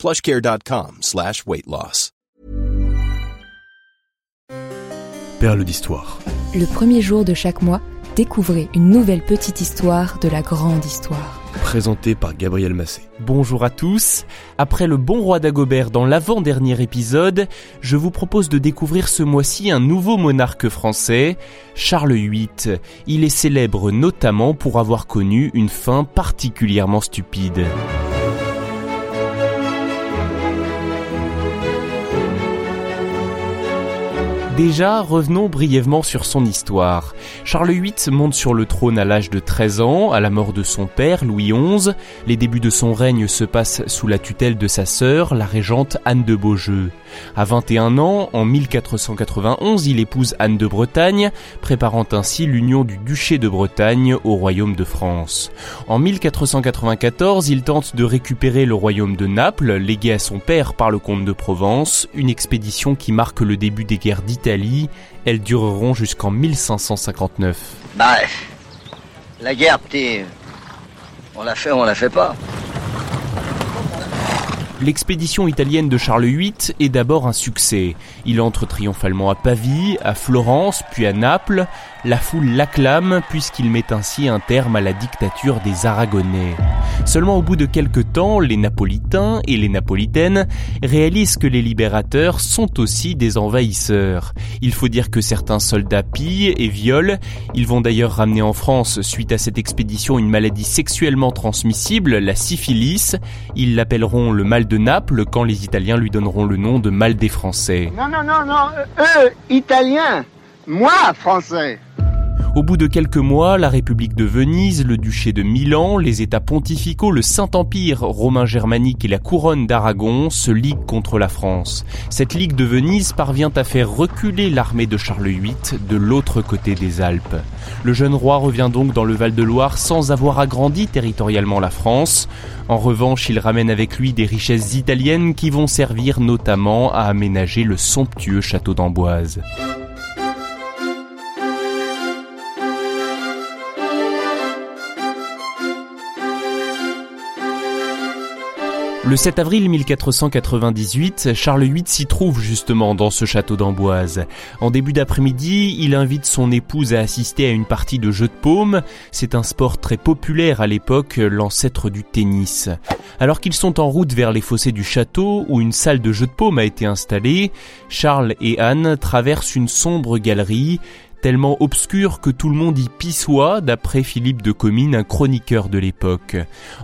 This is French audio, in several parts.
plushcare.com slash weight loss. Perle d'histoire. Le premier jour de chaque mois, découvrez une nouvelle petite histoire de la grande histoire. Présenté par Gabriel Massé. Bonjour à tous. Après le bon roi d'Agobert dans l'avant-dernier épisode, je vous propose de découvrir ce mois-ci un nouveau monarque français, Charles VIII. Il est célèbre notamment pour avoir connu une fin particulièrement stupide. Déjà, revenons brièvement sur son histoire. Charles VIII monte sur le trône à l'âge de 13 ans, à la mort de son père, Louis XI. Les débuts de son règne se passent sous la tutelle de sa sœur, la régente Anne de Beaujeu. À 21 ans, en 1491, il épouse Anne de Bretagne, préparant ainsi l'union du duché de Bretagne au royaume de France. En 1494, il tente de récupérer le royaume de Naples, légué à son père par le comte de Provence, une expédition qui marque le début des guerres d'Italie. Elles dureront jusqu'en 1559. Bah, la guerre, petit, on la fait ou on la fait pas. L'expédition italienne de Charles VIII est d'abord un succès. Il entre triomphalement à Pavie, à Florence, puis à Naples. La foule l'acclame puisqu'il met ainsi un terme à la dictature des Aragonais. Seulement au bout de quelques temps, les Napolitains et les Napolitaines réalisent que les libérateurs sont aussi des envahisseurs. Il faut dire que certains soldats pillent et violent. Ils vont d'ailleurs ramener en France, suite à cette expédition, une maladie sexuellement transmissible, la syphilis. Ils l'appelleront le mal de Naples quand les Italiens lui donneront le nom de mal des Français. Non, non, non, non, eux, Italiens, moi, Français. Au bout de quelques mois, la République de Venise, le duché de Milan, les États pontificaux, le Saint-Empire romain germanique et la couronne d'Aragon se liguent contre la France. Cette Ligue de Venise parvient à faire reculer l'armée de Charles VIII de l'autre côté des Alpes. Le jeune roi revient donc dans le Val-de-Loire sans avoir agrandi territorialement la France. En revanche, il ramène avec lui des richesses italiennes qui vont servir notamment à aménager le somptueux château d'Amboise. Le 7 avril 1498, Charles VIII s'y trouve justement dans ce château d'Amboise. En début d'après-midi, il invite son épouse à assister à une partie de jeu de paume. C'est un sport très populaire à l'époque, l'ancêtre du tennis. Alors qu'ils sont en route vers les fossés du château, où une salle de jeu de paume a été installée, Charles et Anne traversent une sombre galerie tellement obscur que tout le monde y pissoit, d'après Philippe de Comines, un chroniqueur de l'époque.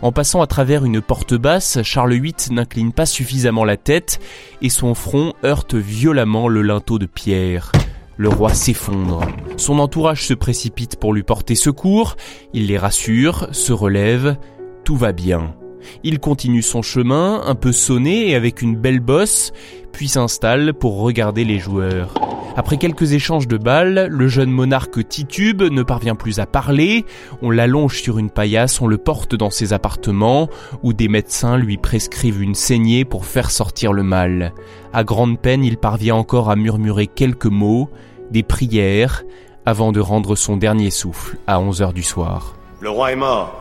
En passant à travers une porte basse, Charles VIII n'incline pas suffisamment la tête et son front heurte violemment le linteau de pierre. Le roi s'effondre. Son entourage se précipite pour lui porter secours, il les rassure, se relève, tout va bien. Il continue son chemin, un peu sonné et avec une belle bosse, puis s'installe pour regarder les joueurs. Après quelques échanges de balles, le jeune monarque titube, ne parvient plus à parler, on l'allonge sur une paillasse, on le porte dans ses appartements, où des médecins lui prescrivent une saignée pour faire sortir le mal. À grande peine, il parvient encore à murmurer quelques mots, des prières, avant de rendre son dernier souffle à 11 heures du soir. Le roi est mort.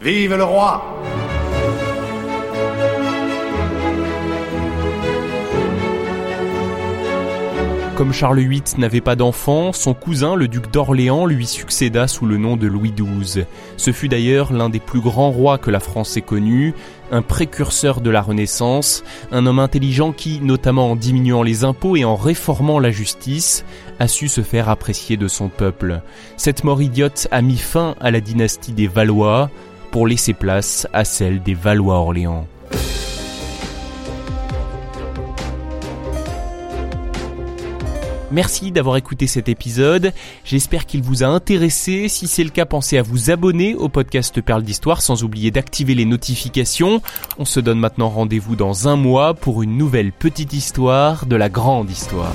Vive le roi Comme Charles VIII n'avait pas d'enfant, son cousin, le duc d'Orléans, lui succéda sous le nom de Louis XII. Ce fut d'ailleurs l'un des plus grands rois que la France ait connu, un précurseur de la Renaissance, un homme intelligent qui, notamment en diminuant les impôts et en réformant la justice, a su se faire apprécier de son peuple. Cette mort idiote a mis fin à la dynastie des Valois pour laisser place à celle des Valois-Orléans. Merci d'avoir écouté cet épisode. J'espère qu'il vous a intéressé. Si c'est le cas, pensez à vous abonner au podcast Perle d'Histoire sans oublier d'activer les notifications. On se donne maintenant rendez-vous dans un mois pour une nouvelle petite histoire de la grande histoire.